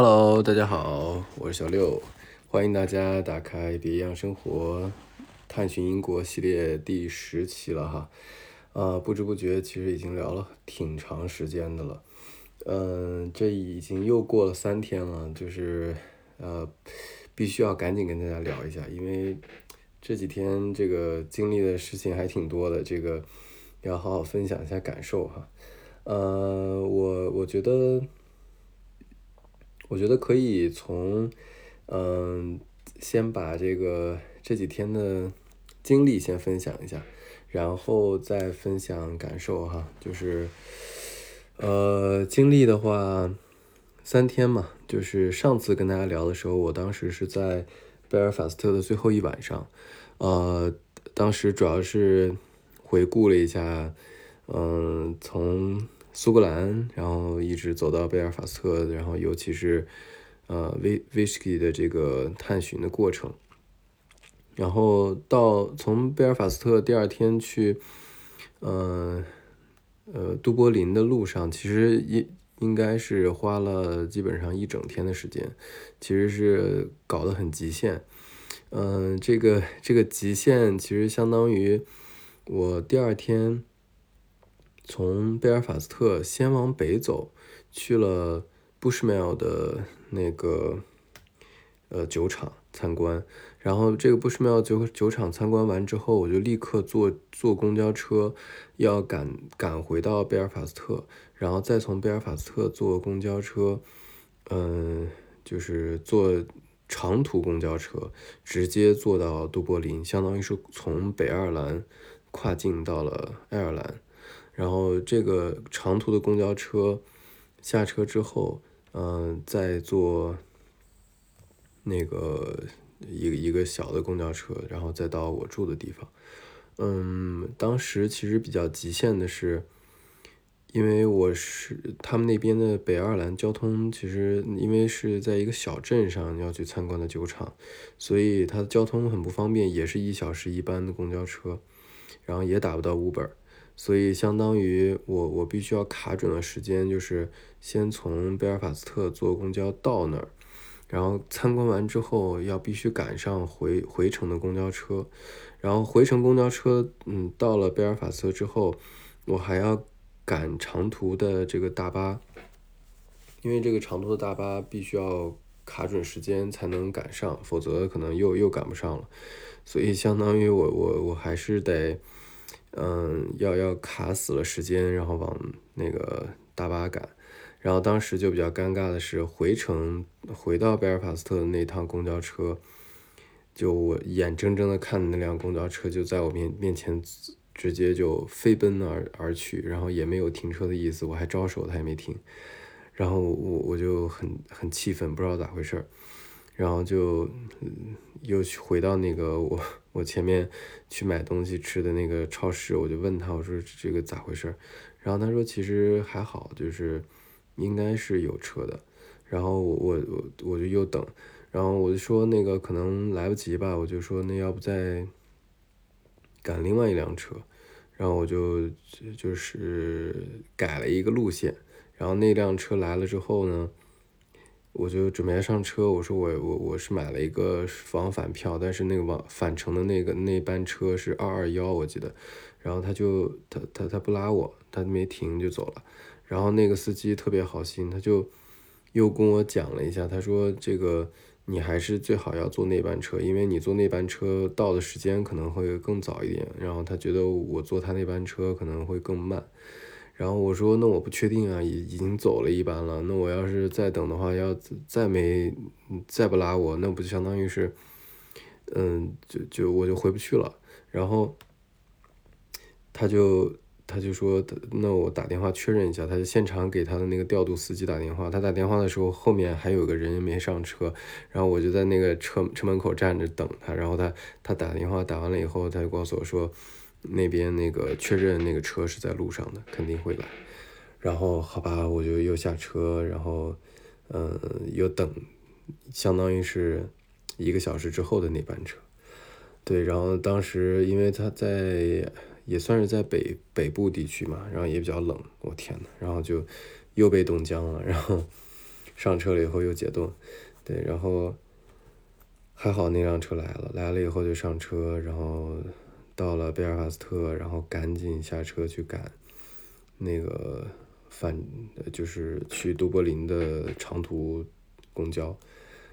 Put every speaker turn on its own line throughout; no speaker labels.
Hello，大家好，我是小六，欢迎大家打开《别样生活》探寻英国系列第十期了哈。啊，不知不觉其实已经聊了挺长时间的了。嗯，这已经又过了三天了，就是呃，必须要赶紧跟大家聊一下，因为这几天这个经历的事情还挺多的，这个要好好分享一下感受哈。呃，我我觉得。我觉得可以从，嗯，先把这个这几天的经历先分享一下，然后再分享感受哈。就是，呃，经历的话，三天嘛，就是上次跟大家聊的时候，我当时是在贝尔法斯特的最后一晚上，呃，当时主要是回顾了一下，嗯，从。苏格兰，然后一直走到贝尔法斯特，然后尤其是，呃，威威士忌的这个探寻的过程，然后到从贝尔法斯特第二天去，呃，呃，都柏林的路上，其实应应该是花了基本上一整天的时间，其实是搞得很极限，嗯，这个这个极限其实相当于我第二天。从贝尔法斯特先往北走，去了布什梅尔的那个呃酒厂参观，然后这个布什梅尔酒酒厂参观完之后，我就立刻坐坐公交车，要赶赶回到贝尔法斯特，然后再从贝尔法斯特坐公交车，嗯，就是坐长途公交车，直接坐到都柏林，相当于是从北爱尔兰跨境到了爱尔兰。然后这个长途的公交车下车之后，嗯，再坐那个一个一个小的公交车，然后再到我住的地方。嗯，当时其实比较极限的是，因为我是他们那边的北爱尔兰交通，其实因为是在一个小镇上要去参观的酒厂，所以它的交通很不方便，也是一小时一班的公交车，然后也打不到 Uber。所以相当于我我必须要卡准了时间，就是先从贝尔法斯特坐公交到那儿，然后参观完之后要必须赶上回回程的公交车，然后回程公交车，嗯，到了贝尔法斯特之后，我还要赶长途的这个大巴，因为这个长途的大巴必须要卡准时间才能赶上，否则可能又又赶不上了，所以相当于我我我还是得。嗯，要要卡死了时间，然后往那个大巴赶，然后当时就比较尴尬的是回程回到贝尔法斯特的那趟公交车，就我眼睁睁的看那辆公交车就在我面面前直接就飞奔而而去，然后也没有停车的意思，我还招手他也没停，然后我我就很很气愤，不知道咋回事。然后就 又去回到那个我我前面去买东西吃的那个超市，我就问他我说这个咋回事？然后他说其实还好，就是应该是有车的。然后我我我就又等，然后我就说那个可能来不及吧，我就说那要不再赶另外一辆车，然后我就就是改了一个路线，然后那辆车来了之后呢。我就准备上车，我说我我我是买了一个往返票，但是那个往返程的那个那班车是二二幺，我记得，然后他就他他他不拉我，他没停就走了，然后那个司机特别好心，他就又跟我讲了一下，他说这个你还是最好要坐那班车，因为你坐那班车到的时间可能会更早一点，然后他觉得我坐他那班车可能会更慢。然后我说，那我不确定啊，已已经走了一班了，那我要是再等的话，要再没再不拉我，那不就相当于是，嗯，就就我就回不去了。然后他就他就说，那我打电话确认一下，他就现场给他的那个调度司机打电话。他打电话的时候，后面还有个人没上车，然后我就在那个车车门口站着等他。然后他他打电话打完了以后，他就告诉我说。那边那个确认那个车是在路上的，肯定会来。然后好吧，我就又下车，然后，呃，又等，相当于是一个小时之后的那班车。对，然后当时因为他在也算是在北北部地区嘛，然后也比较冷，我天呐，然后就又被冻僵了，然后，上车了以后又解冻，对，然后还好那辆车来了，来了以后就上车，然后到了贝尔法斯特，然后赶紧下车去赶那个反，就是去都柏林的长途公交。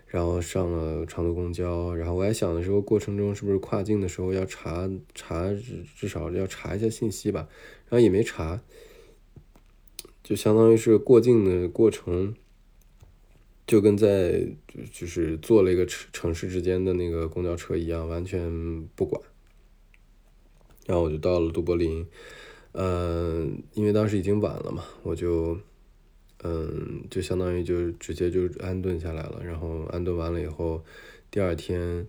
然后上了长途公交，然后我还想的时候，过程中是不是跨境的时候要查查，至至少要查一下信息吧，然后也没查，就相当于是过境的过程，就跟在就是坐了一个城城市之间的那个公交车一样，完全不管。然后我就到了都柏林，嗯，因为当时已经晚了嘛，我就。嗯，就相当于就直接就安顿下来了，然后安顿完了以后，第二天，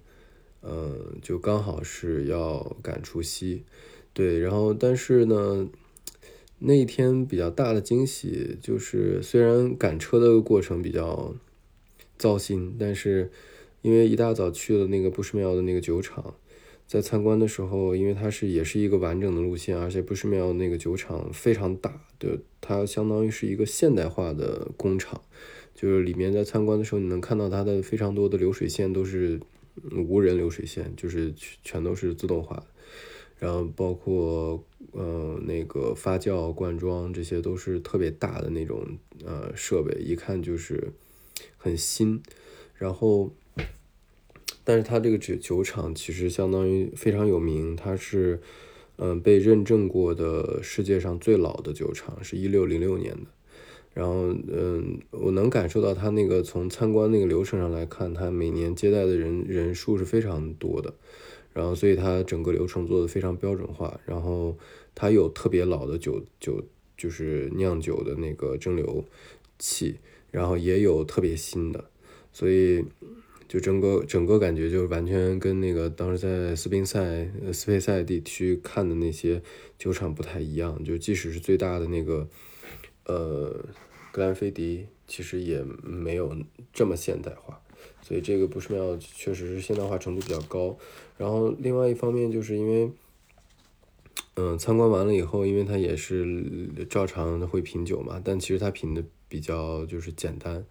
嗯，就刚好是要赶除夕，对，然后但是呢，那一天比较大的惊喜就是，虽然赶车的过程比较糟心，但是因为一大早去了那个布什庙的那个酒厂。在参观的时候，因为它是也是一个完整的路线，而且不是庙那个酒厂非常大，对，它相当于是一个现代化的工厂，就是里面在参观的时候，你能看到它的非常多的流水线都是无人流水线，就是全都是自动化的，然后包括呃那个发酵、灌装这些都是特别大的那种呃设备，一看就是很新，然后。但是它这个酒酒厂其实相当于非常有名，它是，嗯，被认证过的世界上最老的酒厂，是一六零六年的。然后，嗯，我能感受到它那个从参观那个流程上来看，它每年接待的人人数是非常多的。然后，所以它整个流程做的非常标准化。然后，它有特别老的酒酒，就是酿酒的那个蒸馏器，然后也有特别新的，所以。就整个整个感觉就完全跟那个当时在斯宾塞斯佩塞地区看的那些酒厂不太一样，就即使是最大的那个，呃，格兰菲迪，其实也没有这么现代化，所以这个不是庙确实是现代化程度比较高。然后另外一方面就是因为，嗯，参观完了以后，因为他也是照常会品酒嘛，但其实他品的。比较就是简单，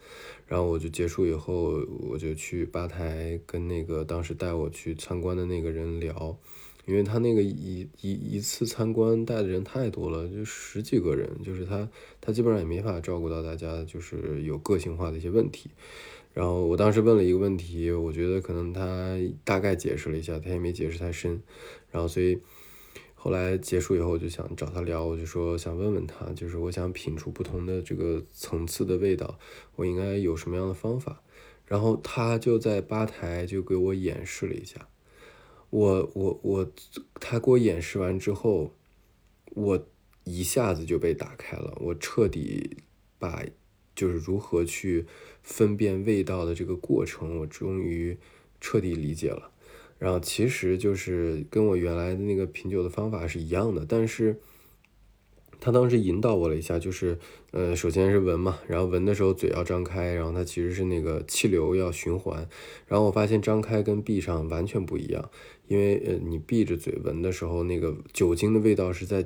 然后我就结束以后，我就去吧台跟那个当时带我去参观的那个人聊，因为他那个一一一次参观带的人太多了，就十几个人，就是他他基本上也没法照顾到大家，就是有个性化的一些问题。然后我当时问了一个问题，我觉得可能他大概解释了一下，他也没解释太深，然后所以。后来结束以后，我就想找他聊，我就说想问问他，就是我想品出不同的这个层次的味道，我应该有什么样的方法？然后他就在吧台就给我演示了一下，我我我，他给我演示完之后，我一下子就被打开了，我彻底把就是如何去分辨味道的这个过程，我终于彻底理解了。然后其实就是跟我原来的那个品酒的方法是一样的，但是他当时引导我了一下，就是呃，首先是闻嘛，然后闻的时候嘴要张开，然后它其实是那个气流要循环，然后我发现张开跟闭上完全不一样，因为呃你闭着嘴闻的时候，那个酒精的味道是在。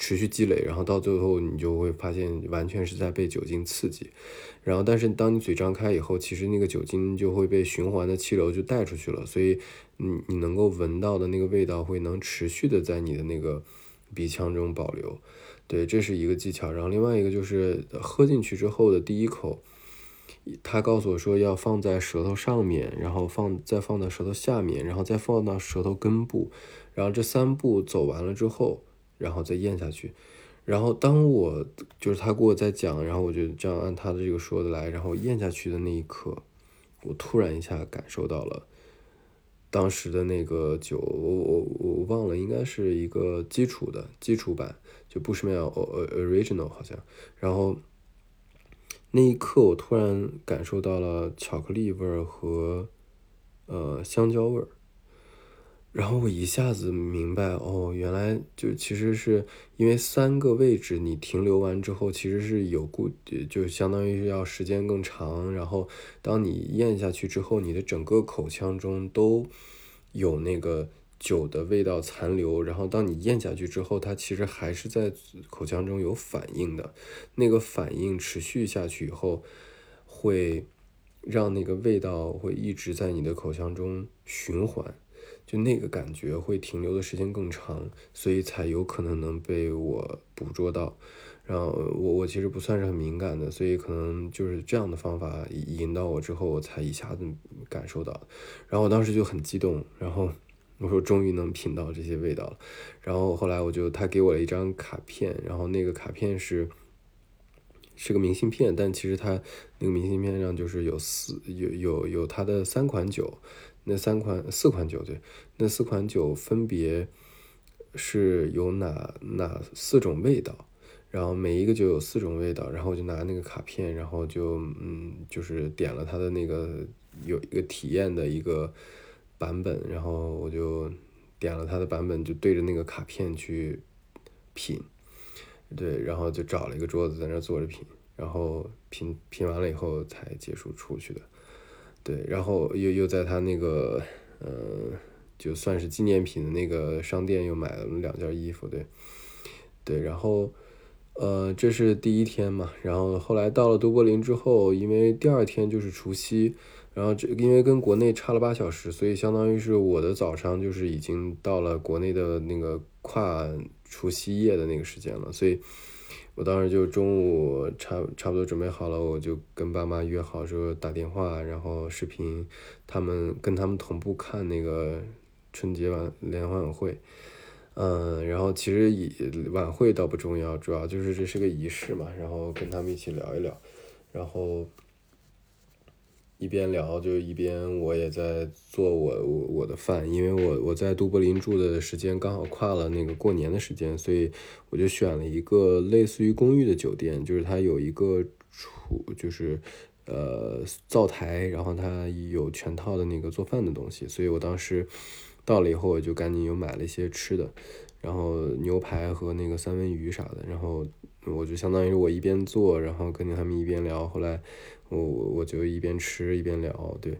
持续积累，然后到最后你就会发现完全是在被酒精刺激，然后但是当你嘴张开以后，其实那个酒精就会被循环的气流就带出去了，所以你你能够闻到的那个味道会能持续的在你的那个鼻腔中保留，对，这是一个技巧。然后另外一个就是喝进去之后的第一口，他告诉我说要放在舌头上面，然后放再放到舌头下面，然后再放到舌头根部，然后这三步走完了之后。然后再咽下去，然后当我就是他给我在讲，然后我就这样按他的这个说的来，然后咽下去的那一刻，我突然一下感受到了当时的那个酒，我我我忘了，应该是一个基础的基础版，就不是没有 original 好像，然后那一刻我突然感受到了巧克力味儿和呃香蕉味儿。然后我一下子明白，哦，原来就其实是因为三个位置你停留完之后，其实是有固，就相当于要时间更长。然后当你咽下去之后，你的整个口腔中都有那个酒的味道残留。然后当你咽下去之后，它其实还是在口腔中有反应的。那个反应持续下去以后。会让那个味道会一直在你的口腔中循环，就那个感觉会停留的时间更长，所以才有可能能被我捕捉到。然后我我其实不算是很敏感的，所以可能就是这样的方法引导我之后，我才一下子感受到。然后我当时就很激动，然后我说终于能品到这些味道了。然后后来我就他给我了一张卡片，然后那个卡片是是个明信片，但其实它那个明信片上就是有四有有有它的三款酒，那三款四款酒对，那四款酒分别是有哪哪四种味道。然后每一个就有四种味道，然后我就拿那个卡片，然后就嗯，就是点了它的那个有一个体验的一个版本，然后我就点了它的版本，就对着那个卡片去品，对，然后就找了一个桌子在那坐着品，然后品品完了以后才结束出去的，对，然后又又在他那个呃，就算是纪念品的那个商店又买了两件衣服，对，对，然后。呃，这是第一天嘛，然后后来到了都柏林之后，因为第二天就是除夕，然后这因为跟国内差了八小时，所以相当于是我的早上就是已经到了国内的那个跨除夕夜的那个时间了，所以我当时就中午差差不多准备好了，我就跟爸妈约好说打电话，然后视频，他们跟他们同步看那个春节晚联欢晚会。嗯，然后其实以晚会倒不重要，主要就是这是个仪式嘛，然后跟他们一起聊一聊，然后一边聊就一边我也在做我我我的饭，因为我我在都柏林住的时间刚好跨了那个过年的时间，所以我就选了一个类似于公寓的酒店，就是它有一个厨，就是呃灶台，然后它有全套的那个做饭的东西，所以我当时。到了以后，我就赶紧又买了一些吃的，然后牛排和那个三文鱼啥的，然后我就相当于我一边做，然后跟着他们一边聊。后来我我我就一边吃一边聊，对，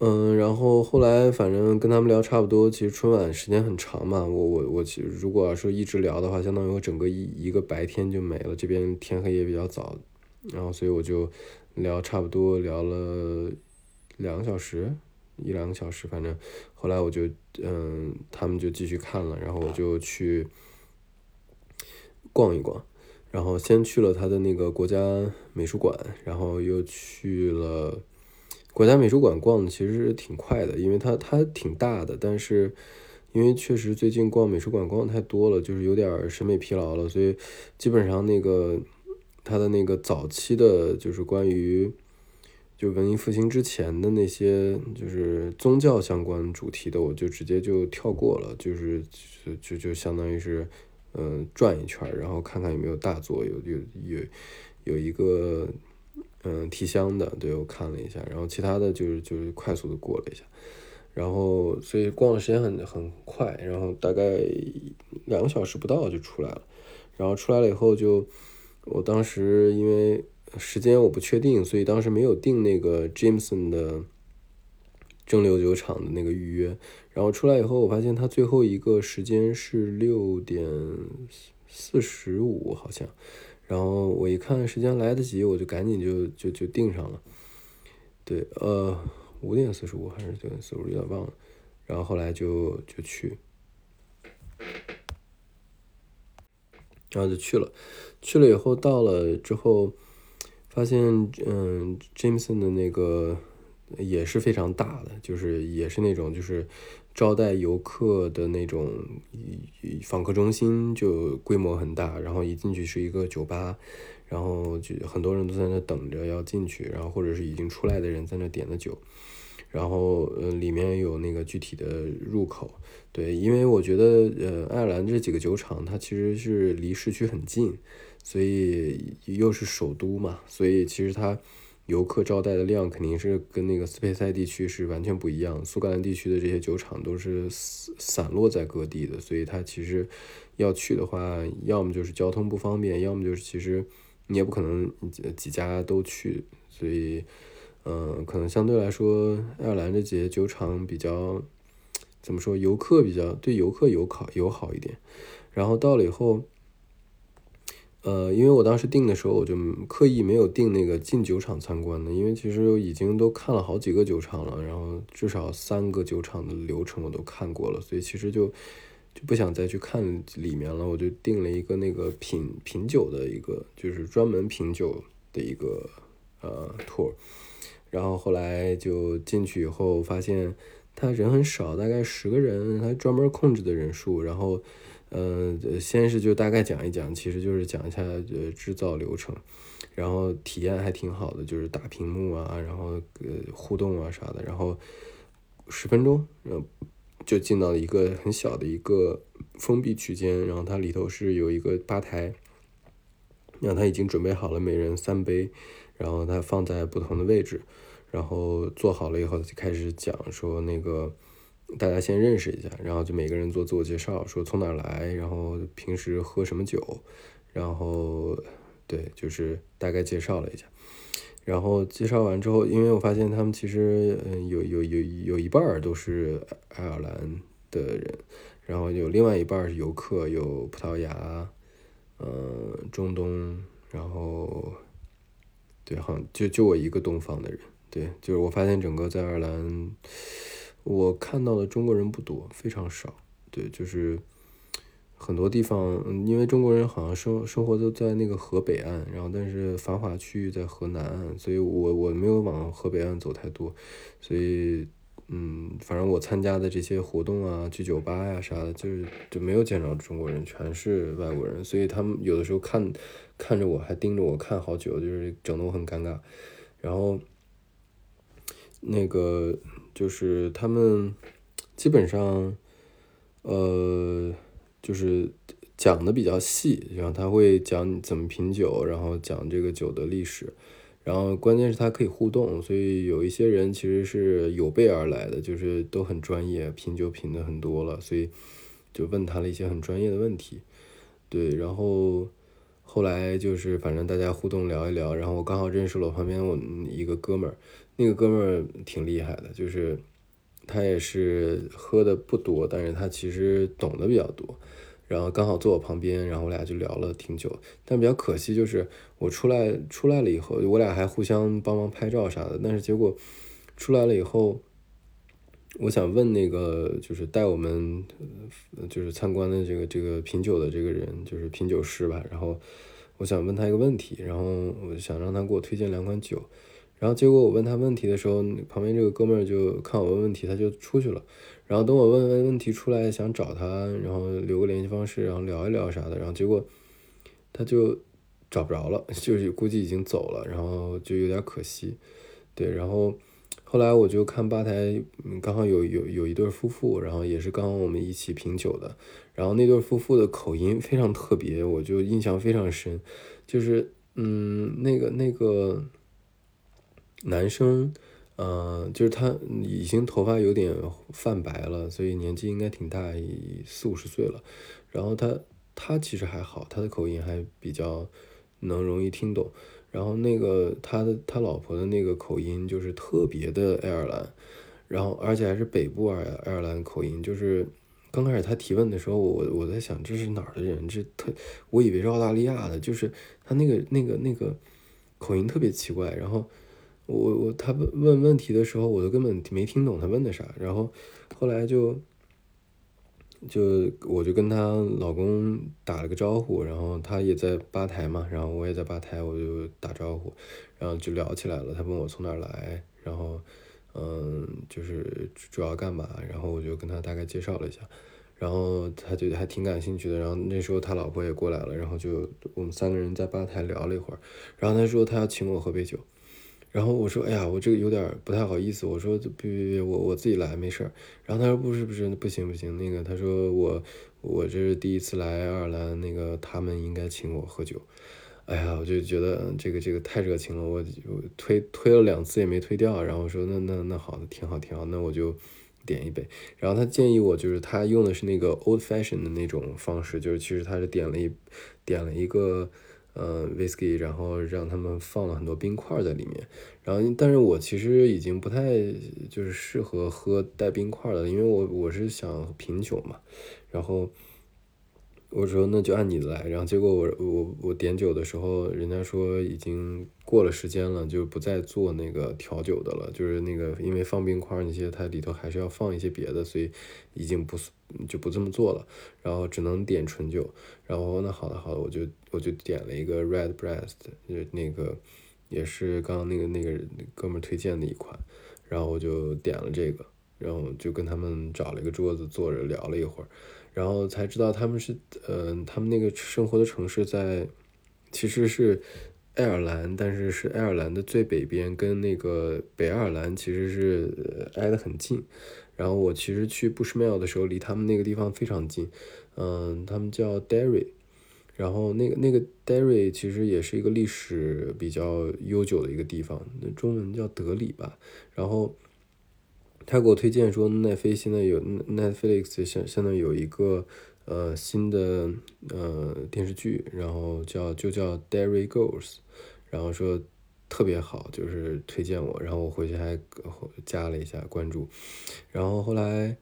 嗯，然后后来反正跟他们聊差不多。其实春晚时间很长嘛，我我我其实如果要说一直聊的话，相当于我整个一一个白天就没了。这边天黑也比较早，然后所以我就聊差不多聊了两个小时。一两个小时，反正后来我就嗯，他们就继续看了，然后我就去逛一逛，然后先去了他的那个国家美术馆，然后又去了国家美术馆逛的其实挺快的，因为它它挺大的，但是因为确实最近逛美术馆逛太多了，就是有点审美疲劳了，所以基本上那个他的那个早期的，就是关于。就文艺复兴之前的那些，就是宗教相关主题的，我就直接就跳过了，就是就就就相当于是，嗯，转一圈，然后看看有没有大作，有有有有一个，嗯，提香的，对我看了一下，然后其他的就是就是快速的过了一下，然后所以逛的时间很很快，然后大概两个小时不到就出来了，然后出来了以后就，我当时因为。时间我不确定，所以当时没有订那个 Jameson 的蒸馏酒厂的那个预约。然后出来以后，我发现他最后一个时间是六点四十五，好像。然后我一看时间来得及，我就赶紧就就就订上了。对，呃，五点四十五还是九点四十五，有点忘了。然后后来就就去。然后就去了，去了以后到了之后，发现嗯，Jameson 的那个也是非常大的，就是也是那种就是招待游客的那种访客中心，就规模很大。然后一进去是一个酒吧，然后就很多人都在那等着要进去，然后或者是已经出来的人在那点的酒。然后，呃，里面有那个具体的入口，对，因为我觉得，呃，爱尔兰这几个酒厂，它其实是离市区很近，所以又是首都嘛，所以其实它游客招待的量肯定是跟那个斯佩塞地区是完全不一样。苏格兰地区的这些酒厂都是散落在各地的，所以它其实要去的话，要么就是交通不方便，要么就是其实你也不可能几家都去，所以。嗯，可能相对来说，爱尔兰这几酒厂比较，怎么说，游客比较对游客友好友好一点。然后到了以后，呃，因为我当时订的时候，我就刻意没有订那个进酒厂参观的，因为其实已经都看了好几个酒厂了，然后至少三个酒厂的流程我都看过了，所以其实就就不想再去看里面了，我就订了一个那个品品酒的一个，就是专门品酒的一个呃 tour，然后后来就进去以后发现他人很少，大概十个人，他专门控制的人数，然后。呃，先是就大概讲一讲，其实就是讲一下呃制造流程，然后体验还挺好的，就是大屏幕啊，然后呃互动啊啥的，然后十分钟，然后就进到了一个很小的一个封闭区间，然后它里头是有一个吧台，然后他已经准备好了每人三杯，然后他放在不同的位置，然后做好了以后就开始讲说那个。大家先认识一下，然后就每个人做自我介绍，说从哪来，然后平时喝什么酒，然后对，就是大概介绍了一下。然后介绍完之后，因为我发现他们其实嗯有有有有一半都是爱尔兰的人，然后有另外一半是游客，有葡萄牙，嗯，中东，然后对，好像就就我一个东方的人，对，就是我发现整个在爱尔兰。我看到的中国人不多，非常少。对，就是很多地方，因为中国人好像生生活都在那个河北岸，然后但是繁华区域在河南岸，所以我我没有往河北岸走太多，所以嗯，反正我参加的这些活动啊，去酒吧呀啥的，就是就没有见着中国人，全是外国人，所以他们有的时候看看着我还盯着我看好久，就是整得我很尴尬，然后那个。就是他们基本上，呃，就是讲的比较细，然后他会讲怎么品酒，然后讲这个酒的历史，然后关键是他可以互动，所以有一些人其实是有备而来的，就是都很专业，品酒品的很多了，所以就问他了一些很专业的问题，对，然后后来就是反正大家互动聊一聊，然后我刚好认识了旁边我一个哥们儿。那个哥们儿挺厉害的，就是他也是喝的不多，但是他其实懂得比较多。然后刚好坐我旁边，然后我俩就聊了挺久。但比较可惜就是我出来出来了以后，我俩还互相帮忙拍照啥的。但是结果出来了以后，我想问那个就是带我们就是参观的这个这个品酒的这个人，就是品酒师吧。然后我想问他一个问题，然后我想让他给我推荐两款酒。然后结果我问他问题的时候，旁边这个哥们儿就看我问问题，他就出去了。然后等我问完问题出来，想找他，然后留个联系方式，然后聊一聊啥的。然后结果他就找不着了，就是估计已经走了。然后就有点可惜，对。然后后来我就看吧台，刚好有有有一对夫妇，然后也是刚好我们一起品酒的。然后那对夫妇的口音非常特别，我就印象非常深，就是嗯，那个那个。男生，呃，就是他已经头发有点泛白了，所以年纪应该挺大，四五十岁了。然后他他其实还好，他的口音还比较能容易听懂。然后那个他的他老婆的那个口音就是特别的爱尔兰，然后而且还是北部爱爱尔兰口音。就是刚开始他提问的时候，我我在想这是哪儿的人？这特我以为是澳大利亚的，就是他那个那个那个口音特别奇怪，然后。我我他问问问题的时候，我都根本没听懂他问的啥。然后后来就就我就跟她老公打了个招呼，然后他也在吧台嘛，然后我也在吧台，我就打招呼，然后就聊起来了。他问我从哪来，然后嗯，就是主要干嘛，然后我就跟他大概介绍了一下，然后他就还挺感兴趣的。然后那时候他老婆也过来了，然后就我们三个人在吧台聊了一会儿，然后他说他要请我喝杯酒。然后我说，哎呀，我这个有点不太好意思。我说，别别别，我我自己来，没事儿。然后他说，不是不是，不行不行，那个他说我我这是第一次来爱尔兰，那个他们应该请我喝酒。哎呀，我就觉得这个这个太热情了，我我推推了两次也没推掉。然后我说，那那那好，挺好挺好，那我就点一杯。然后他建议我，就是他用的是那个 old fashion 的那种方式，就是其实他是点了一点了一个。呃，whisky，然后让他们放了很多冰块在里面，然后但是我其实已经不太就是适合喝带冰块的，因为我我是想品酒嘛，然后我说那就按你的来，然后结果我我我点酒的时候，人家说已经过了时间了，就不再做那个调酒的了，就是那个因为放冰块那些，它里头还是要放一些别的，所以已经不就不这么做了，然后只能点纯酒。然后那好的好的，我就我就点了一个 Red Breast，就那个也是刚刚那个那个哥们推荐的一款，然后我就点了这个，然后就跟他们找了一个桌子坐着聊了一会儿。然后才知道他们是，嗯，他们那个生活的城市在，其实是爱尔兰，但是是爱尔兰的最北边，跟那个北爱尔兰其实是挨得很近。然后我其实去 Bushmill 的时候，离他们那个地方非常近，嗯，他们叫 Derry，然后那个那个 Derry 其实也是一个历史比较悠久的一个地方，那中文叫德里吧，然后。他给我推荐说，奈飞现在有 Netflix 现现在有一个呃新的呃电视剧，然后叫就叫 Derry Girls，然后说特别好，就是推荐我，然后我回去还加了一下关注，然后后来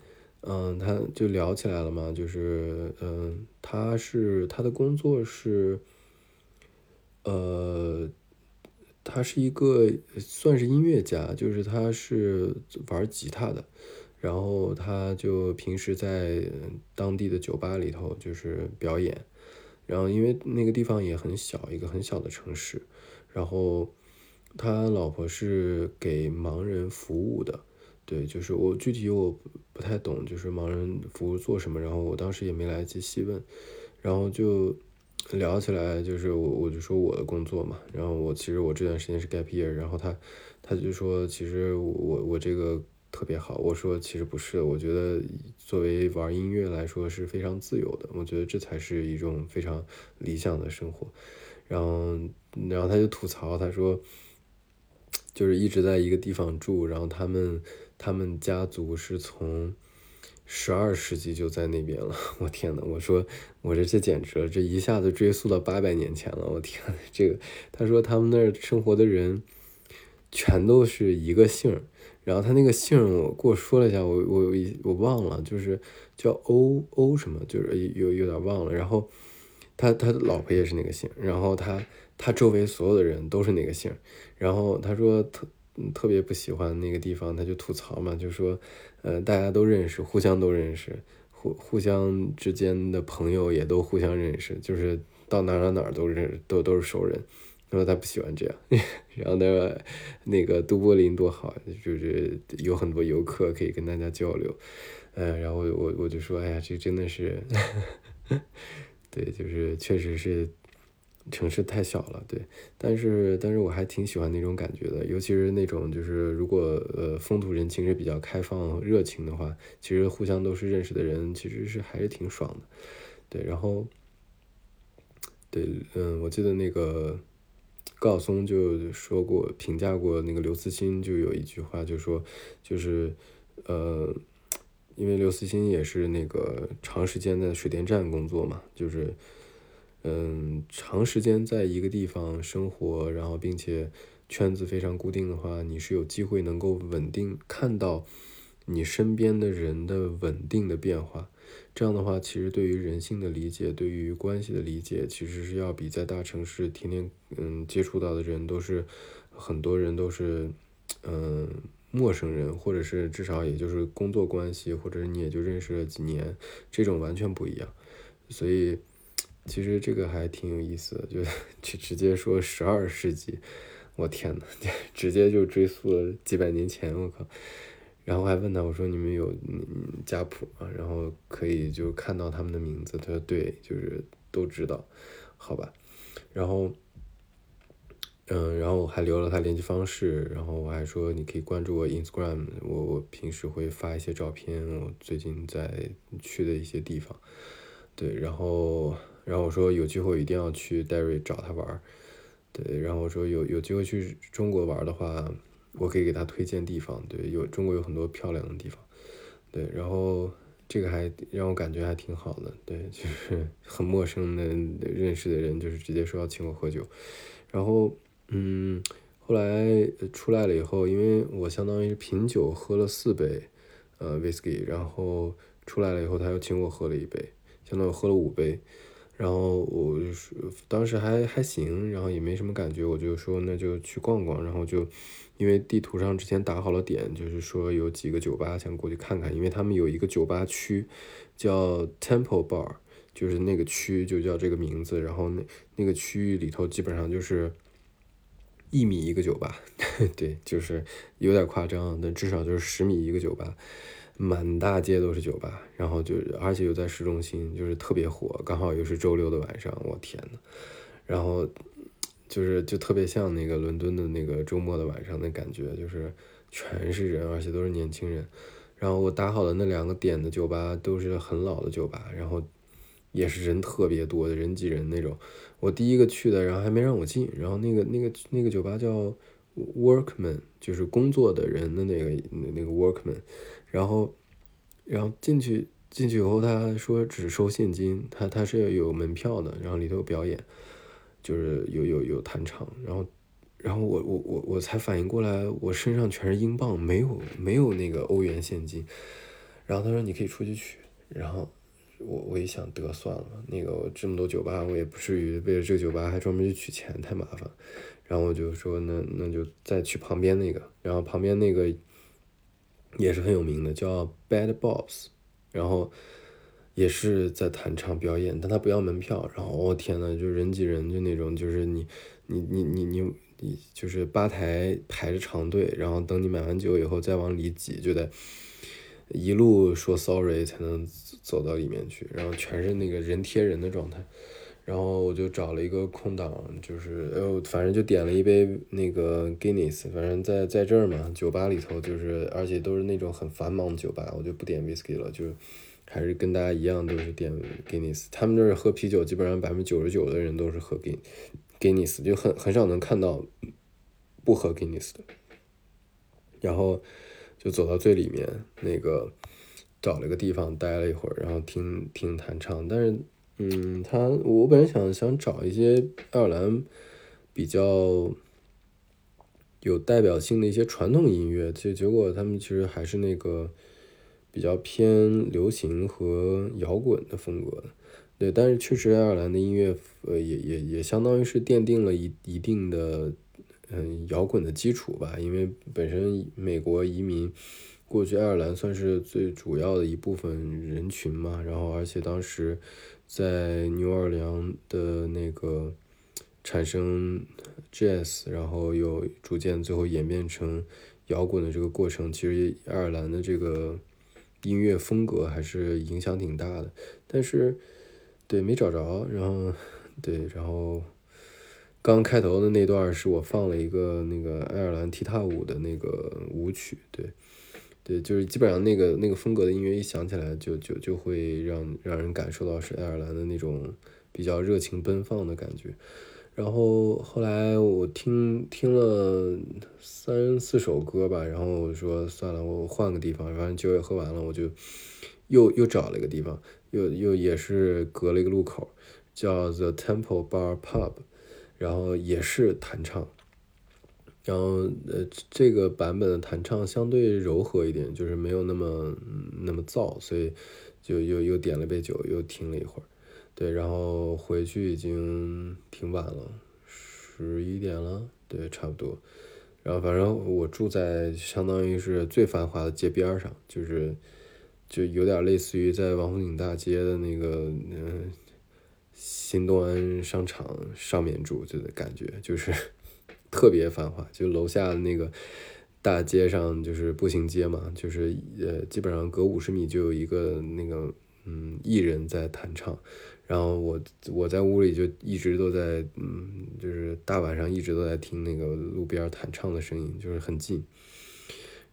嗯他就聊起来了嘛，就是嗯他是他的工作是呃。他是一个算是音乐家，就是他是玩吉他的，然后他就平时在当地的酒吧里头就是表演，然后因为那个地方也很小，一个很小的城市，然后他老婆是给盲人服务的，对，就是我具体我不太懂，就是盲人服务做什么，然后我当时也没来得及细问，然后就。聊起来就是我，我就说我的工作嘛，然后我其实我这段时间是 gap year，然后他他就说其实我我这个特别好，我说其实不是，我觉得作为玩音乐来说是非常自由的，我觉得这才是一种非常理想的生活，然后然后他就吐槽，他说就是一直在一个地方住，然后他们他们家族是从。十二世纪就在那边了，我天呐，我说我这这简直了，这一下子追溯到八百年前了，我天，这个他说他们那儿生活的人全都是一个姓，然后他那个姓我跟我说了一下，我我我忘了，就是叫欧欧什么，就是有有点忘了，然后他他老婆也是那个姓，然后他他周围所有的人都是那个姓，然后他说特。别不喜欢那个地方，他就吐槽嘛，就说，呃，大家都认识，互相都认识，互互相之间的朋友也都互相认识，就是到哪哪哪都认识，都都是熟人。他说他不喜欢这样，然后他说那个都柏林多好，就是有很多游客可以跟大家交流，嗯，然后我我就说，哎呀，这真的是，对，就是确实是。城市太小了，对，但是但是我还挺喜欢那种感觉的，尤其是那种就是如果呃风土人情是比较开放热情的话，其实互相都是认识的人，其实是还是挺爽的，对，然后，对，嗯，我记得那个高晓松就说过评价过那个刘慈欣，就有一句话就说就是呃，因为刘慈欣也是那个长时间在水电站工作嘛，就是。嗯，长时间在一个地方生活，然后并且圈子非常固定的话，你是有机会能够稳定看到你身边的人的稳定的变化。这样的话，其实对于人性的理解，对于关系的理解，其实是要比在大城市天天嗯接触到的人都是很多人都是嗯陌生人，或者是至少也就是工作关系，或者你也就认识了几年，这种完全不一样。所以。其实这个还挺有意思的，就 就直接说十二世纪，我天呐，直接就追溯了几百年前，我靠！然后还问他，我说你们有家谱吗？然后可以就看到他们的名字，他说对，就是都知道，好吧。然后，嗯，然后我还留了他联系方式，然后我还说你可以关注我 Instagram，我我平时会发一些照片，我最近在去的一些地方，对，然后。然后我说有机会一定要去 Derry 找他玩儿，对，然后我说有有机会去中国玩的话，我可以给他推荐地方，对，有中国有很多漂亮的地方，对，然后这个还让我感觉还挺好的，对，就是 很陌生的认识的人，就是直接说要请我喝酒，然后嗯，后来出来了以后，因为我相当于是品酒喝了四杯，呃，whisky，然后出来了以后他又请我喝了一杯。相当于喝了五杯。然后我就是当时还还行，然后也没什么感觉，我就说那就去逛逛，然后就因为地图上之前打好了点，就是说有几个酒吧想过去看看，因为他们有一个酒吧区叫 Temple Bar，就是那个区就叫这个名字，然后那那个区域里头基本上就是一米一个酒吧，对，就是有点夸张，但至少就是十米一个酒吧。满大街都是酒吧，然后就而且又在市中心，就是特别火。刚好又是周六的晚上，我天呐，然后就是就特别像那个伦敦的那个周末的晚上的感觉，就是全是人，而且都是年轻人。然后我打好的那两个点的酒吧都是很老的酒吧，然后也是人特别多的人挤人那种。我第一个去的，然后还没让我进。然后那个那个那个酒吧叫 Workman，就是工作的人的那个那个 Workman。然后，然后进去进去以后，他说只收现金，他他是有门票的，然后里头有表演，就是有有有弹唱，然后，然后我我我我才反应过来，我身上全是英镑，没有没有那个欧元现金，然后他说你可以出去取，然后我我一想得算了，那个这么多酒吧，我也不至于为了这个酒吧还专门去取钱，太麻烦，然后我就说那那就再去旁边那个，然后旁边那个。也是很有名的，叫 Bad Bobs，然后也是在弹唱表演，但他不要门票。然后我天呐，就人挤人，就那种，就是你你你你你你，就是吧台排着长队，然后等你买完酒以后再往里挤，就得一路说 sorry 才能走到里面去，然后全是那个人贴人的状态。然后我就找了一个空档，就是呃，反正就点了一杯那个 Guinness，反正在在这儿嘛，酒吧里头就是，而且都是那种很繁忙的酒吧，我就不点 whisky 了，就还是跟大家一样，都是点 Guinness。他们那儿喝啤酒，基本上百分之九十九的人都是喝 Gin Guinness，就很很少能看到不喝 Guinness 的。然后就走到最里面那个，找了个地方待了一会儿，然后听听弹唱，但是。嗯，他我本来想想找一些爱尔兰比较有代表性的一些传统音乐，结结果他们其实还是那个比较偏流行和摇滚的风格的。对，但是确实爱尔兰的音乐呃也也也相当于是奠定了一一定的嗯摇滚的基础吧，因为本身美国移民过去爱尔兰算是最主要的一部分人群嘛，然后而且当时。在牛尔良的那个产生 jazz，然后又逐渐最后演变成摇滚的这个过程，其实爱尔兰的这个音乐风格还是影响挺大的。但是，对没找着，然后对，然后刚开头的那段是我放了一个那个爱尔兰踢踏舞的那个舞曲，对。对，就是基本上那个那个风格的音乐一响起来，就就就会让让人感受到是爱尔兰的那种比较热情奔放的感觉。然后后来我听听了三四首歌吧，然后我说算了，我换个地方，反正酒也喝完了，我就又又找了一个地方，又又也是隔了一个路口，叫 The Temple Bar Pub，然后也是弹唱。然后，呃，这个版本的弹唱相对柔和一点，就是没有那么那么燥，所以就又又点了杯酒，又听了一会儿，对，然后回去已经挺晚了，十一点了，对，差不多。然后反正我住在相当于是最繁华的街边上，就是就有点类似于在王府井大街的那个嗯新东安商场上面住，就的感觉就是。特别繁华，就楼下那个大街上就是步行街嘛，就是呃基本上隔五十米就有一个那个嗯艺人在弹唱，然后我我在屋里就一直都在嗯就是大晚上一直都在听那个路边弹唱的声音，就是很近，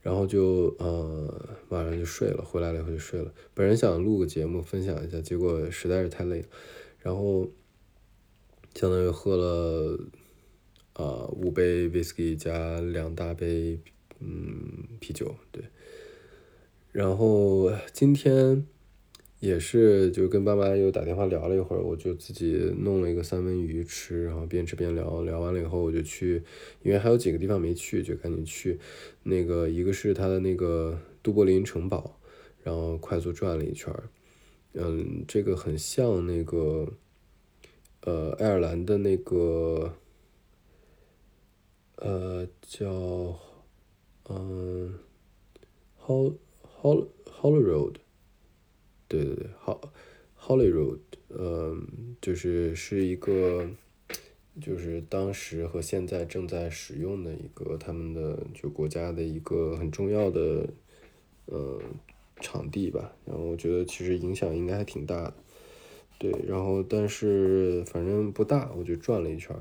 然后就呃晚上就睡了，回来了以后就睡了。本人想录个节目分享一下，结果实在是太累了，然后相当于喝了。啊，五杯 whisky 加两大杯，嗯，啤酒，对。然后今天也是，就跟爸妈又打电话聊了一会儿，我就自己弄了一个三文鱼吃，然后边吃边聊。聊完了以后，我就去，因为还有几个地方没去，就赶紧去。那个一个是他的那个都柏林城堡，然后快速转了一圈儿。嗯，这个很像那个，呃，爱尔兰的那个，呃，叫，嗯，Hol Hol Holyrood，对对对，Hol Holyrood，嗯，就是是一个，就是当时和现在正在使用的一个他们的就国家的一个很重要的，嗯。场地吧，然后我觉得其实影响应该还挺大的，对，然后但是反正不大，我就转了一圈，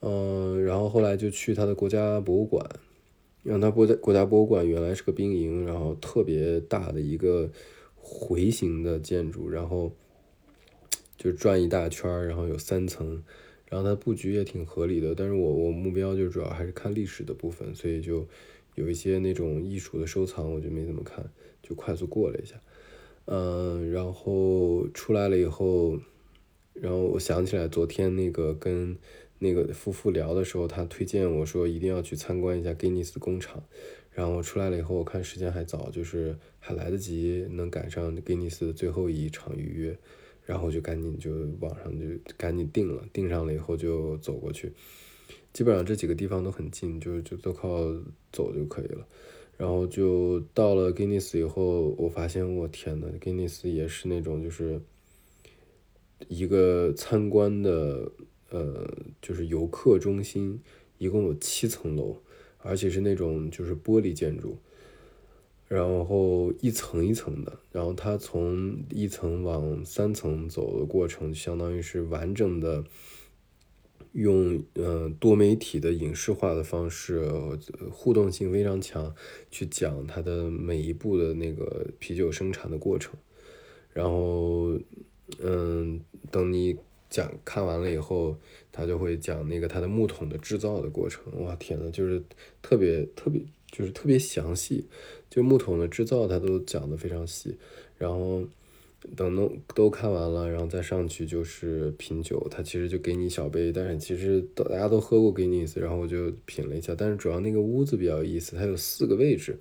嗯，然后后来就去他的国家博物馆，让他国家国家博物馆原来是个兵营，然后特别大的一个回形的建筑，然后就转一大圈，然后有三层，然后它布局也挺合理的，但是我我目标就主要还是看历史的部分，所以就有一些那种艺术的收藏，我就没怎么看。就快速过了一下，嗯，然后出来了以后，然后我想起来昨天那个跟那个夫妇聊的时候，他推荐我说一定要去参观一下 Guinness 工厂。然后我出来了以后，我看时间还早，就是还来得及能赶上 Guinness 的最后一场预约，然后就赶紧就网上就赶紧订了，订上了以后就走过去。基本上这几个地方都很近，就就都靠走就可以了。然后就到了 Guinness 以后，我发现我天呐，Guinness 也是那种就是一个参观的呃，就是游客中心，一共有七层楼，而且是那种就是玻璃建筑，然后一层一层的，然后它从一层往三层走的过程，相当于是完整的。用呃多媒体的影视化的方式，互动性非常强，去讲它的每一步的那个啤酒生产的过程，然后嗯，等你讲看完了以后，他就会讲那个它的木桶的制造的过程。哇天呐，就是特别特别就是特别详细，就木桶的制造他都讲的非常细，然后。等都都看完了，然后再上去就是品酒，他其实就给你小杯，但是其实大家都喝过给你一次，然后我就品了一下，但是主要那个屋子比较有意思，它有四个位置，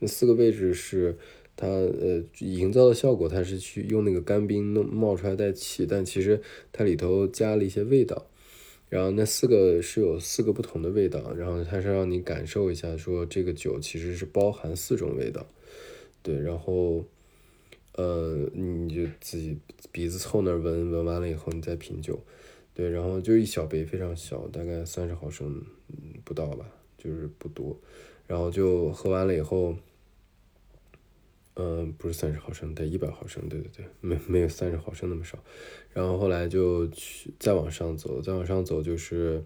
那四个位置是它呃营造的效果，它是去用那个干冰弄冒出来带气，但其实它里头加了一些味道，然后那四个是有四个不同的味道，然后它是让你感受一下，说这个酒其实是包含四种味道，对，然后。呃，你就自己鼻子凑那闻闻完了以后，你再品酒，对，然后就一小杯，非常小，大概三十毫升不到吧，就是不多，然后就喝完了以后，嗯，不是三十毫升，得一百毫升，对对对，没没有三十毫升那么少，然后后来就去再往上走，再往上走就是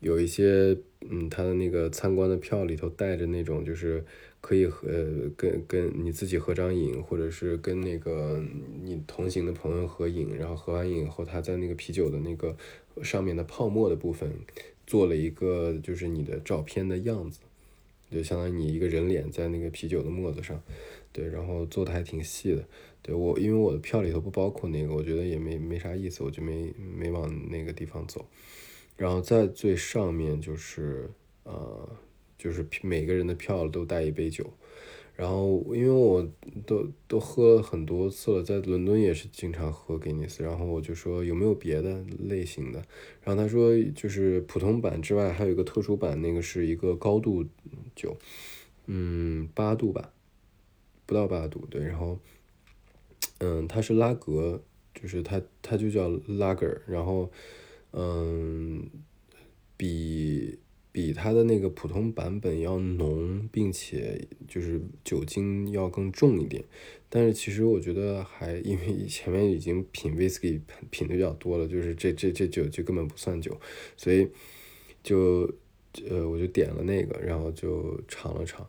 有一些，嗯，他的那个参观的票里头带着那种就是。可以和跟跟你自己合张影，或者是跟那个你同行的朋友合影，然后合完影以后，他在那个啤酒的那个上面的泡沫的部分做了一个就是你的照片的样子，就相当于你一个人脸在那个啤酒的沫子上，对，然后做的还挺细的，对我因为我的票里头不包括那个，我觉得也没没啥意思，我就没没往那个地方走，然后在最上面就是呃。就是每个人的票都带一杯酒，然后因为我都都喝了很多次了，在伦敦也是经常喝吉尼斯，然后我就说有没有别的类型的，然后他说就是普通版之外还有一个特殊版，那个是一个高度酒，嗯，八度吧，不到八度，对，然后，嗯，它是拉格，就是它它就叫拉格，然后，嗯，比。比它的那个普通版本要浓，并且就是酒精要更重一点，但是其实我觉得还因为前面已经品 whisky 品的比较多了，就是这这这酒就根本不算酒，所以就呃我就点了那个，然后就尝了尝，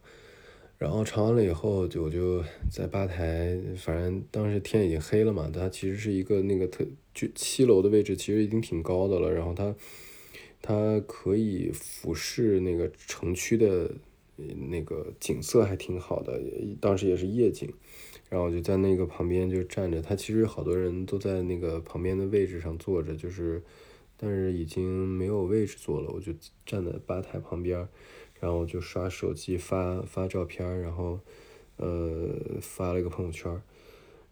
然后尝完了以后就我就在吧台，反正当时天已经黑了嘛，它其实是一个那个特就七楼的位置，其实已经挺高的了，然后它。它可以俯视那个城区的那个景色，还挺好的。当时也是夜景，然后我就在那个旁边就站着。它其实好多人都在那个旁边的位置上坐着，就是，但是已经没有位置坐了。我就站在吧台旁边，然后就刷手机发发照片，然后呃发了一个朋友圈。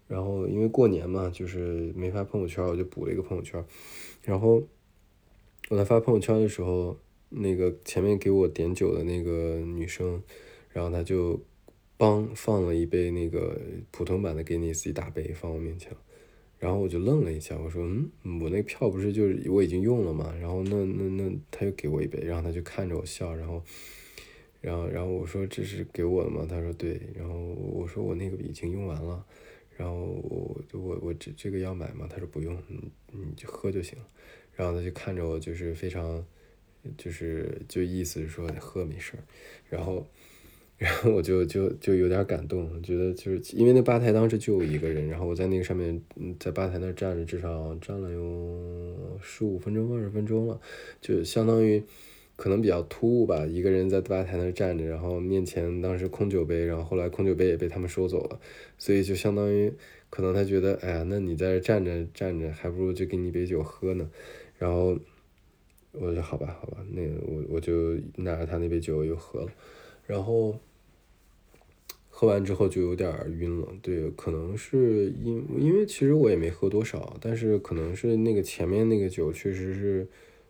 然后因为过年嘛，就是没发朋友圈，我就补了一个朋友圈。然后我在发朋友圈的时候，那个前面给我点酒的那个女生，然后她就帮放了一杯那个普通版的给你，自己打杯放我面前。然后我就愣了一下，我说：“嗯，我那票不是就是我已经用了嘛？”然后那那那他又给我一杯，然后他就看着我笑，然后，然后然后我说：“这是给我的吗？”他说：“对。”然后我说：“我那个已经用完了。”然后我我我这这个要买吗？他说：“不用，你你就喝就行了。”然后他就看着我，就是非常，就是就意思是说喝没事儿，然后。然后我就就就有点感动，觉得就是因为那吧台当时就我一个人，然后我在那个上面，在吧台那站着，至少站了有十五分钟、二十分钟了，就相当于可能比较突兀吧，一个人在吧台那站着，然后面前当时空酒杯，然后后来空酒杯也被他们收走了，所以就相当于可能他觉得，哎呀，那你在这站着站着，还不如就给你一杯酒喝呢，然后我说好吧，好吧，那我我就拿着他那杯酒又喝了，然后。喝完之后就有点晕了，对，可能是因因为其实我也没喝多少，但是可能是那个前面那个酒确实是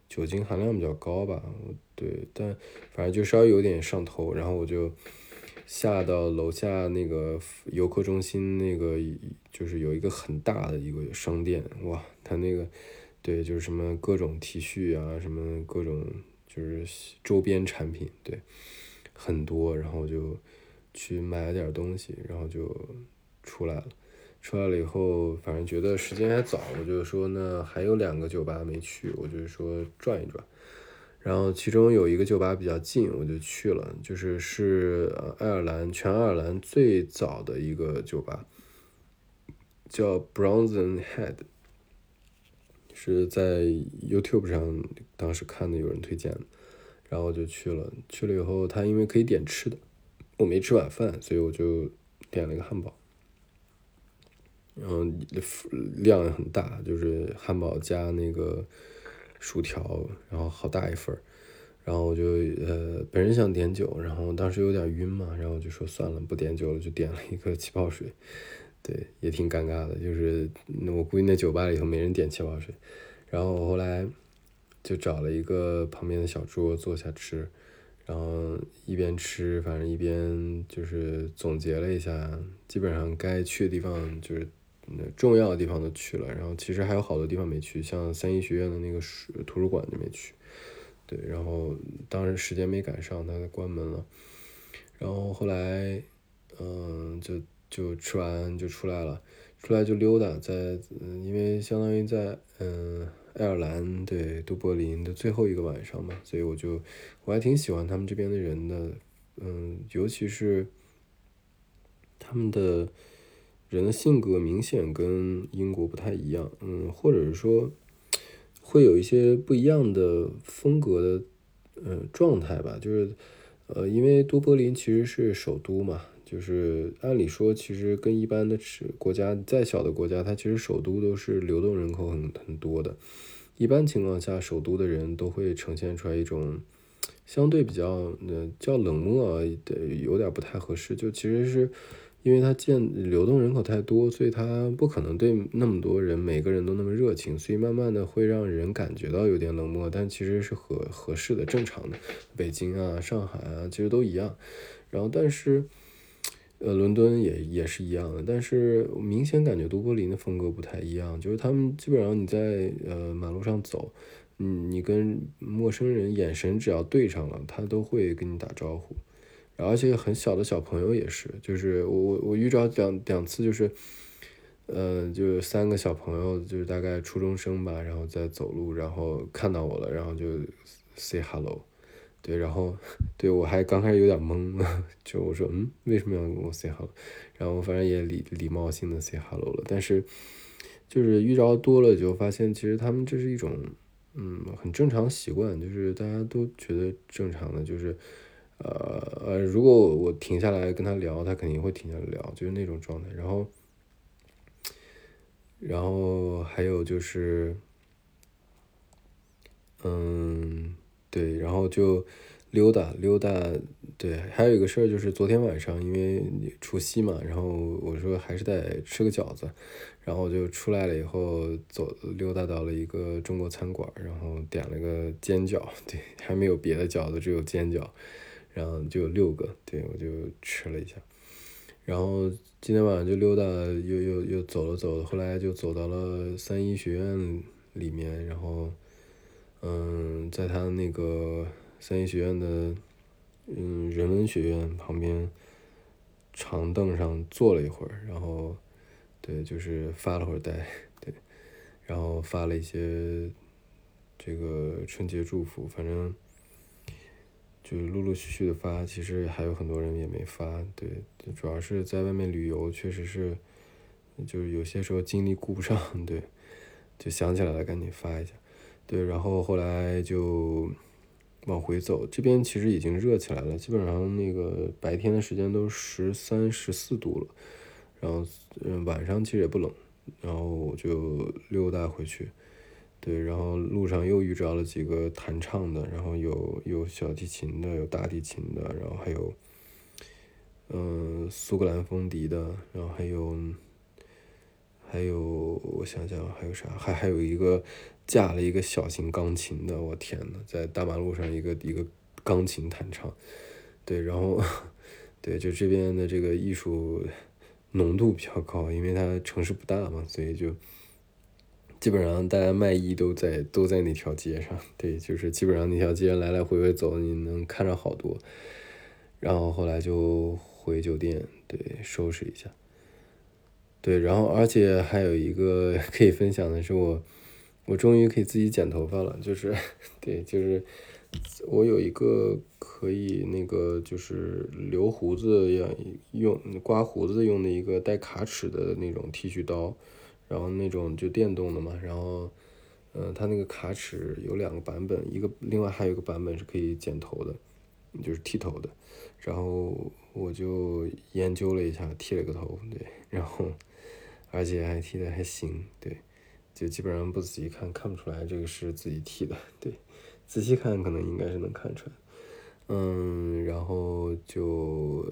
酒精含量比较高吧，对，但反正就稍微有点上头，然后我就下到楼下那个游客中心那个就是有一个很大的一个商店，哇，他那个对，就是什么各种 T 恤啊，什么各种就是周边产品，对，很多，然后就。去买了点东西，然后就出来了。出来了以后，反正觉得时间还早，我就说那还有两个酒吧没去，我就说转一转。然后其中有一个酒吧比较近，我就去了，就是是爱尔兰全爱尔兰最早的一个酒吧，叫 Bronzen Head，是在 YouTube 上当时看的有人推荐的，然后就去了。去了以后，他因为可以点吃的。我没吃晚饭，所以我就点了一个汉堡，然后量也很大，就是汉堡加那个薯条，然后好大一份儿，然后我就呃本人想点酒，然后当时有点晕嘛，然后就说算了，不点酒了，就点了一个气泡水，对，也挺尴尬的，就是我估计那酒吧里头没人点气泡水，然后我后来就找了一个旁边的小桌坐下吃。然后一边吃，反正一边就是总结了一下，基本上该去的地方就是重要的地方都去了。然后其实还有好多地方没去，像三一学院的那个书图书馆就没去。对，然后当时时间没赶上，它关门了。然后后来，嗯，就就吃完就出来了，出来就溜达，在嗯，因为相当于在嗯。爱尔兰对都柏林的最后一个晚上嘛，所以我就我还挺喜欢他们这边的人的，嗯，尤其是他们的人的性格明显跟英国不太一样，嗯，或者是说会有一些不一样的风格的，嗯，状态吧，就是呃，因为都柏林其实是首都嘛。就是按理说，其实跟一般的国家再小的国家，它其实首都都是流动人口很很多的。一般情况下，首都的人都会呈现出来一种相对比较呃叫冷漠的，有点不太合适。就其实是因为它建流动人口太多，所以它不可能对那么多人每个人都那么热情，所以慢慢的会让人感觉到有点冷漠，但其实是合合适的、正常的。北京啊、上海啊，其实都一样。然后，但是。呃，伦敦也也是一样的，但是明显感觉都柏林的风格不太一样，就是他们基本上你在呃马路上走，嗯，你跟陌生人眼神只要对上了，他都会跟你打招呼，而且很小的小朋友也是，就是我我我遇着两两次就是，呃，就三个小朋友，就是大概初中生吧，然后在走路，然后看到我了，然后就 say hello。对，然后对我还刚开始有点懵，就我说嗯，为什么要跟我 say hello？然后反正也礼礼貌性的 say hello 了，但是就是遇着多了就发现，其实他们这是一种嗯很正常习惯，就是大家都觉得正常的，就是呃呃，如果我停下来跟他聊，他肯定会停下来聊，就是那种状态。然后然后还有就是嗯。对，然后就溜达溜达，对，还有一个事儿就是昨天晚上因为除夕嘛，然后我说还是得吃个饺子，然后就出来了以后走溜达到了一个中国餐馆，然后点了个煎饺，对，还没有别的饺子，只有煎饺，然后就有六个，对我就吃了一下，然后今天晚上就溜达又又又走了走，后来就走到了三一学院里面，然后嗯，在他那个三一学院的。嗯，人文学院旁边长凳上坐了一会儿，然后，对，就是发了会儿呆，对，然后发了一些这个春节祝福，反正就是陆陆续续的发，其实还有很多人也没发，对，主要是在外面旅游，确实是，就是有些时候精力顾不上，对，就想起来了赶紧发一下，对，然后后来就。往回走，这边其实已经热起来了，基本上那个白天的时间都十三、十四度了，然后嗯晚上其实也不冷，然后我就溜达回去，对，然后路上又遇着了几个弹唱的，然后有有小提琴的，有大提琴的，然后还有嗯苏格兰风笛的，然后还有还有我想想还有啥，还还有一个。架了一个小型钢琴的，我天呐，在大马路上一个一个钢琴弹唱，对，然后，对，就这边的这个艺术浓度比较高，因为它城市不大嘛，所以就基本上大家卖艺都在都在那条街上，对，就是基本上那条街来来回回走，你能看着好多。然后后来就回酒店，对，收拾一下，对，然后而且还有一个 可以分享的是我。我终于可以自己剪头发了，就是，对，就是我有一个可以那个就是留胡子要用刮胡子用的一个带卡尺的那种剃须刀，然后那种就电动的嘛，然后，嗯，它那个卡尺有两个版本，一个另外还有一个版本是可以剪头的，就是剃头的，然后我就研究了一下，剃了个头，对，然后而且还剃的还行，对。就基本上不仔细看，看不出来这个是自己剃的。对，仔细看可能应该是能看出来。嗯，然后就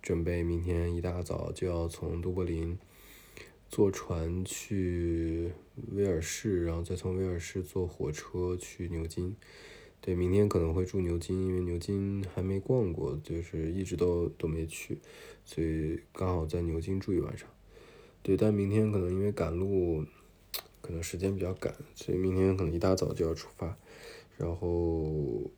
准备明天一大早就要从都柏林坐船去威尔士，然后再从威尔士坐火车去牛津。对，明天可能会住牛津，因为牛津还没逛过，就是一直都都没去，所以刚好在牛津住一晚上。对，但明天可能因为赶路。可能时间比较赶，所以明天可能一大早就要出发，然后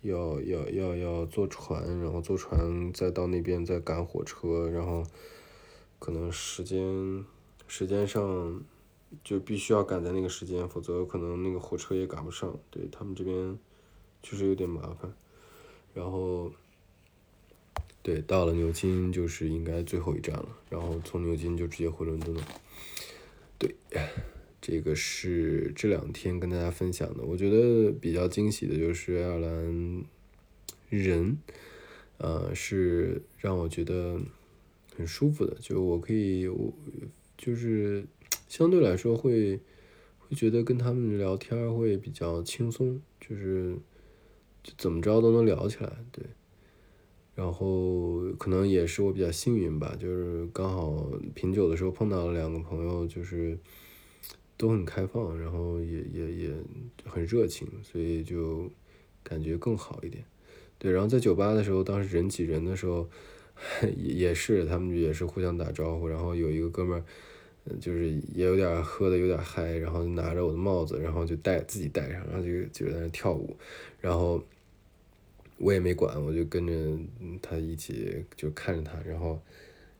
要要要要坐船，然后坐船再到那边再赶火车，然后可能时间时间上就必须要赶在那个时间，否则可能那个火车也赶不上。对他们这边确实有点麻烦，然后对到了牛津就是应该最后一站了，然后从牛津就直接回伦敦了。对，这个是这两天跟大家分享的。我觉得比较惊喜的就是爱尔兰人，呃，是让我觉得很舒服的。就我可以，我就是相对来说会会觉得跟他们聊天会比较轻松，就是怎么着都能聊起来。对，然后可能也是我比较幸运吧，就是刚好品酒的时候碰到了两个朋友，就是都很开放，然后也也也很热情，所以就感觉更好一点。对，然后在酒吧的时候，当时人挤人的时候，也也是他们也是互相打招呼，然后有一个哥们儿，就是也有点喝的有点嗨，然后拿着我的帽子，然后就戴自己戴上，然后就就在那跳舞，然后。我也没管，我就跟着他一起就看着他，然后，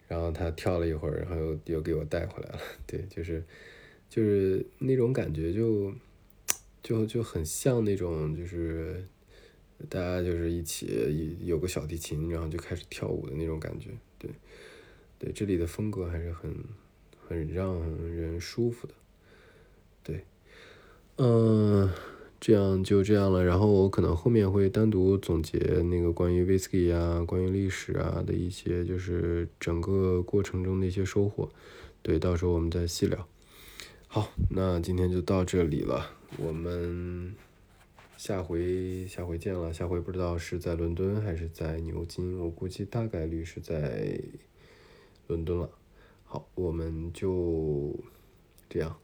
然后他跳了一会儿，然后又又给我带回来了。对，就是，就是那种感觉，就，就就很像那种，就是大家就是一起有个小提琴，然后就开始跳舞的那种感觉。对，对，这里的风格还是很很让人舒服的。对，嗯。这样就这样了，然后我可能后面会单独总结那个关于 whisky 啊、关于历史啊的一些，就是整个过程中的一些收获。对，到时候我们再细聊。好，那今天就到这里了，我们下回下回见了，下回不知道是在伦敦还是在牛津，我估计大概率是在伦敦了。好，我们就这样。